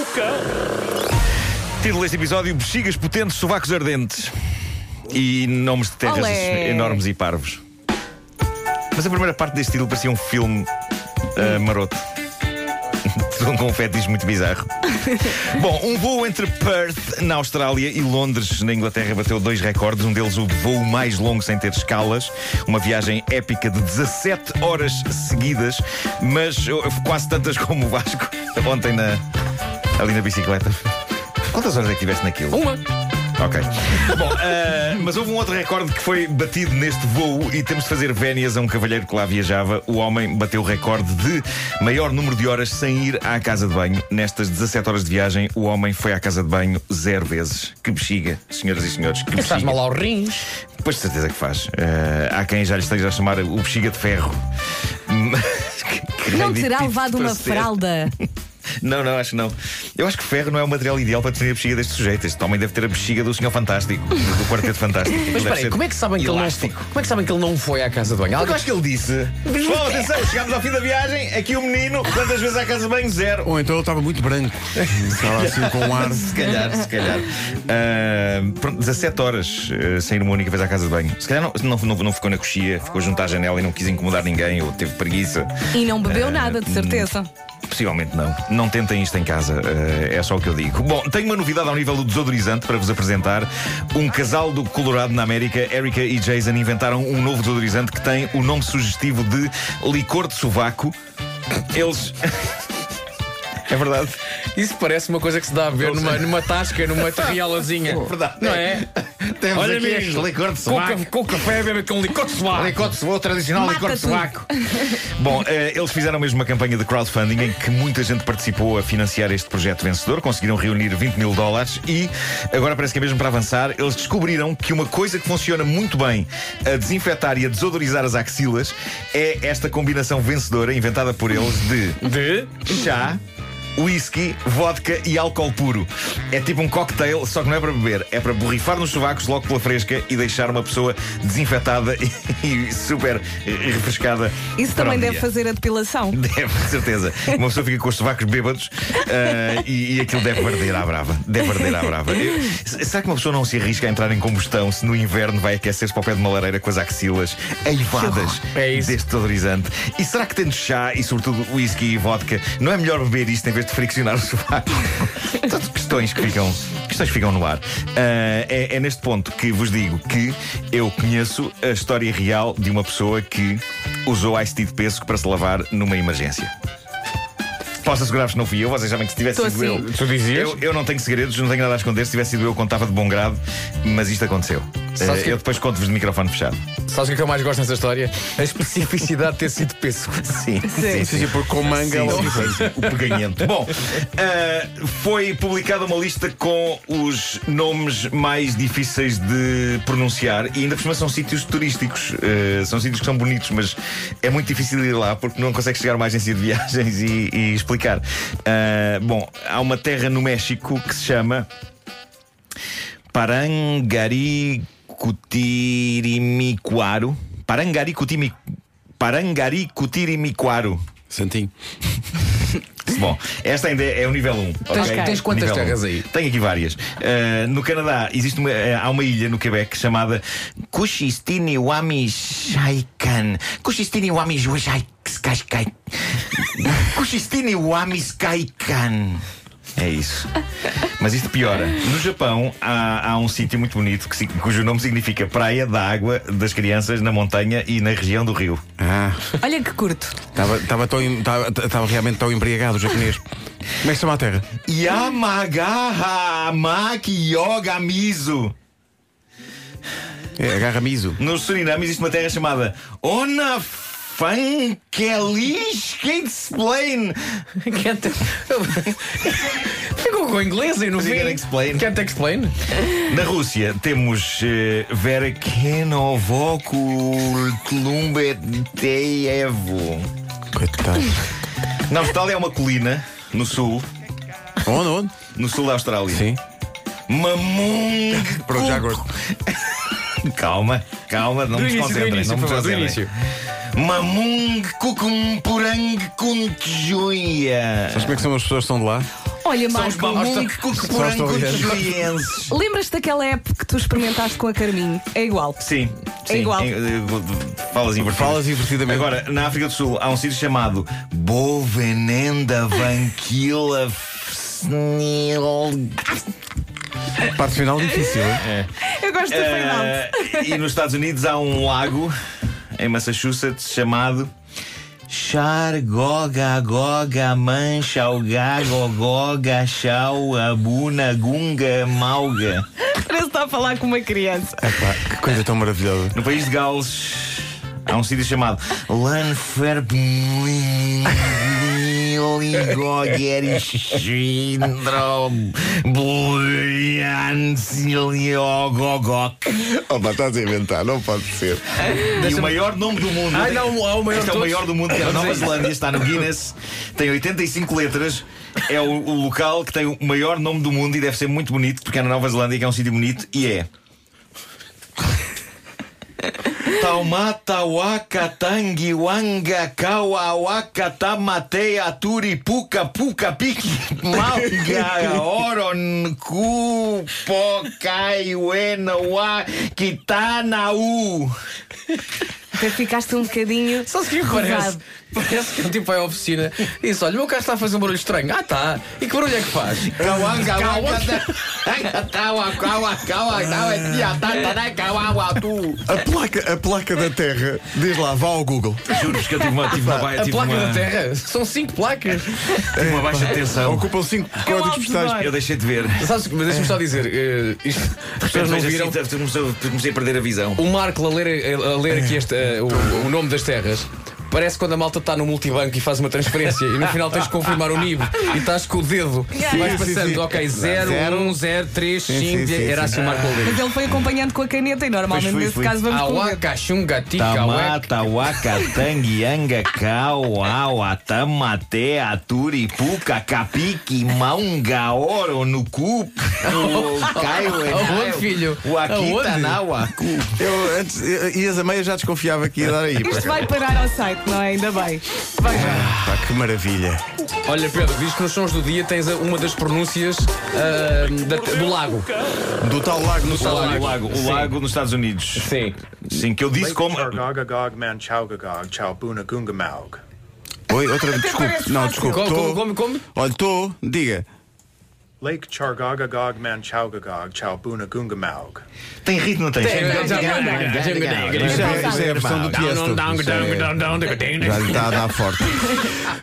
Cuca. Título deste episódio: Bexigas potentes, sovacos ardentes. E nomes de terras Olé. enormes e parvos. Mas a primeira parte deste título parecia um filme ah, maroto. Um fetiche muito bizarro. Bom, um voo entre Perth, na Austrália, e Londres, na Inglaterra, bateu dois recordes. Um deles, o voo mais longo sem ter escalas. Uma viagem épica de 17 horas seguidas, mas oh, quase tantas como o Vasco ontem na, ali na bicicleta. Quantas horas é que tiveste naquilo? Uma. Ok. Bom, ah, mas houve um outro recorde que foi batido neste voo e temos de fazer vénias a um cavalheiro que lá viajava. O homem bateu o recorde de maior número de horas sem ir à casa de banho. Nestas 17 horas de viagem, o homem foi à casa de banho zero vezes. Que bexiga, senhoras e senhores. Que Faz bexiga. mal aos rins. Pois de certeza que faz. Ah, há quem já lhe esteja a chamar o bexiga de ferro. Mas que- que Não terá levado uma ser. fralda. Não, não, acho que não. Eu acho que ferro não é o material ideal para definir a bexiga deste sujeito. Este homem deve ter a bexiga do Senhor Fantástico, do Quarteto Fantástico. Mas Deve espera aí, ser como é que sabem que ele não foi? Como é que sabem que ele não foi à casa de banho? Porque eu acho que ele disse: Pessoal, atenção, chegámos ao fim da viagem. Aqui o menino, quantas vezes à casa de banho? Zero. Ou então ele estava muito branco. Estava assim com um ar. Se calhar, se calhar. Ah, pronto, 17 horas ah, sem ir uma única vez à casa de banho. Se calhar não, não, não, não ficou na coxia, ficou junto à janela e não quis incomodar ninguém, ou teve preguiça. E não bebeu Eh, nada, de certeza. Possivelmente não. Não tentem isto em casa, eh, é só o que eu digo. Bom, tenho uma novidade ao nível do desodorizante para vos apresentar. Um casal do Colorado na América, Erica e Jason, inventaram um novo desodorizante que tem o nome sugestivo de licor de sovaco. Eles. é verdade. Isso parece uma coisa que se dá a ver numa, numa tasca, numa terrialazinha. Verdade. Não é? Temos Olha, aqui este licor de Com, sovaco. com café, bebe com licor de sovaco. Licor de sovaco, tradicional Mata licor de sovaco. Bom, eh, eles fizeram mesmo uma campanha de crowdfunding em que muita gente participou a financiar este projeto vencedor. Conseguiram reunir 20 mil dólares e, agora parece que é mesmo para avançar, eles descobriram que uma coisa que funciona muito bem a desinfetar e a desodorizar as axilas é esta combinação vencedora inventada por eles de De? chá. Whisky, vodka e álcool puro. É tipo um cocktail, só que não é para beber, é para borrifar nos sovacos logo pela fresca e deixar uma pessoa desinfetada e, super refrescada. Isso também deve dia. fazer a depilação. Deve, de certeza. Uma pessoa fica com os sovacos bêbados ah, e, e aquilo deve arder à brava. Deve arder à brava. Eu- será que uma pessoa não se arrisca a entrar em combustão se no inverno vai aquecer-se para o pé de uma lareira com as axilas eivadas É deste desodorizante? E será que tendo chá e sobretudo whisky e vodka, não é melhor beber isto em vez de friccionar o sovaco? Portanto, questões que ficam, questões que ficam no ar. Ah, é, é neste ponto que vos digo que eu conheço a história real de uma pessoa que usou ice tea de pêssego para se lavar numa emergência. Posso assegurar-vos que não fui eu, vocês sabem que se tivesse sido eu. Tu dizias? Eu, eu não tenho segredos, não tenho nada a esconder. Se tivesse sido eu, contava de bom grado, mas isto aconteceu. Sabes Eh, que- Eu depois conto-vos de microfone fechado. Sabes o que é que eu mais gosto nessa história? A especificidade de ter sido pêssego. Sim, Sim. Sim, sim, porque com manga é logo diferente. sim, o peganhento. Bom, eh, foi publicada uma lista com os nomes mais difíceis de pronunciar e ainda por cima são sítios turísticos. Eh, são sítios que são bonitos, mas é muito difícil ir lá porque não consegue chegar a uma agência de viagens e, e explicar. Eh, bom, há uma terra no México que se chama Parangaricutimicuaro. Parangaricutimi... Parangaricutimicuaro. Santinho. Bom, esta ainda é o nível 1. Tens- ok? tens quantas Nível terras um. aí? Tenho aqui várias. Uh, no Canadá existe uma, uh, há uma ilha no Quebec chamada Kushistiniwamishaikan. Kushistiniwamishaikan. Kushistiniwamishaikan. É isso. Mas isto piora. No Japão há, há um sítio muito bonito que, cujo nome significa Praia da Água das Crianças na montanha e na região do rio. Ah, Olha que curto. estava, realmente tão embriagado o japonês. Como é que se chama a terra? Yamagaha Amaki Yoga Mizu. É agarra miso. No Suriname existe uma terra chamada Ona Fankelish Explain. Can't... Ficou com inglês aí no fim. can explain. Can't explain? Na Rússia temos eh, Vera Kenovokul Klumbeteevo. Coitado. Na Austrália é uma colina, no sul, Onde, onde? no sul da Austrália. Sim. Mamung. Pronto, já agora. Calma, calma, não Do me início, Não me por do. Mamung Kukumpurang Kuntjuia. Sabes como é que são as pessoas que estão de lá? Olha, São os Marco, maus muito- cucurangos lembras-te daquela app que tu experimentaste com a Carminho? É igual. Sim, É sim. igual. Em- eh, Falas invertidas. Falas invertidamente. Agora, na África do Sul, há um sítio chamado Bovenenda Vanquila Parte final difícil, hein? Eu gosto da final. Eh, E nos Estados Unidos há um lago em Massachusetts chamado Chargoga Goga Mancha Gago Goga Chau Abuna Gunga Mauga. Parece que está a falar com uma criança. Epá, que coisa tão maravilhosa. No país de Gales há um sítio chamado Lanferbligogerischindrom Bulianciliogogok. Opa, estás a inventar, não pode ser. E o maior nome do mundo. Ai, não, há o maior este é o maior do mundo, que é a Nova Zelândia, está no Guinness, tem 85 letras. É o, o local que tem o maior nome do mundo e deve ser muito bonito, porque é na Nova Zelândia, que é um sítio bonito, e é. Taumata waka tangi wanga kawa waka tamate aturi puka puka piki manga oron ku pokai wena wa kitana u. Até ficaste um bocadinho. Sabe o que parece? Parece que é um tipo vai à oficina e diz: Olha, o meu carro está a fazer um barulho estranho. Ah, tá. E que barulho é que faz? A placa, a placa da Terra, diz lá, vá ao Google. Juro-vos que eu tive uma, tive uma, ba- A placa uma, da Terra. São cinco placas. tive uma baixa tensão. Ocupam cinco códigos alto postais. Eu deixei de ver. Sabes, mas deixa-me só dizer: eh, isto, as pessoas não viram. assim, comecei, a perder a visão. O Marco a ler, a ler aqui este, eh, o, o nome das terras. Parece quando a malta está no multibanco e faz uma transferência e no final tens de confirmar o NIB e estás com o dedo. Vais sim, passando, sim. ok, 0, 1, 0, 3, 5, sim, sim, era sim. assim o Marco a ler. Mas ele foi acompanhando com a caneta e normalmente fui, nesse fui. caso vamos com o dedo. Awaka, Xunga, Tica, Wek. Tamata, waka, tangi, anga, kau, awa, tamate, aturi, puka, kapiki, maunga, oro, nuku, caio, Aonde, filho? Wakita, nawaku. Eu antes, ias a meia já desconfiava que ia dar aí. Isto vai parar ao site, não é? Ainda bem. Vai já. Pá, que maravilha. Olha, Pedro, diz que nos sons do dia tens uma das pronúncias ah, da- do lago. Do tal lago no tal lago, o lago, o lago nos Estados Unidos. Sim. Sim, que eu disse como. Manchaugagog Gungamaug. Oi, outra vez, desculpe. Não, desculpe. Como, tô- como, como, como? Olha, estou, diga. Lake Chargagagog Manchaugagog Chaubuna Gungamaug. Tem ritmo, não tem? Tem, Tem. já- Isto é, é a versão do down. Já lhe está a dar forte.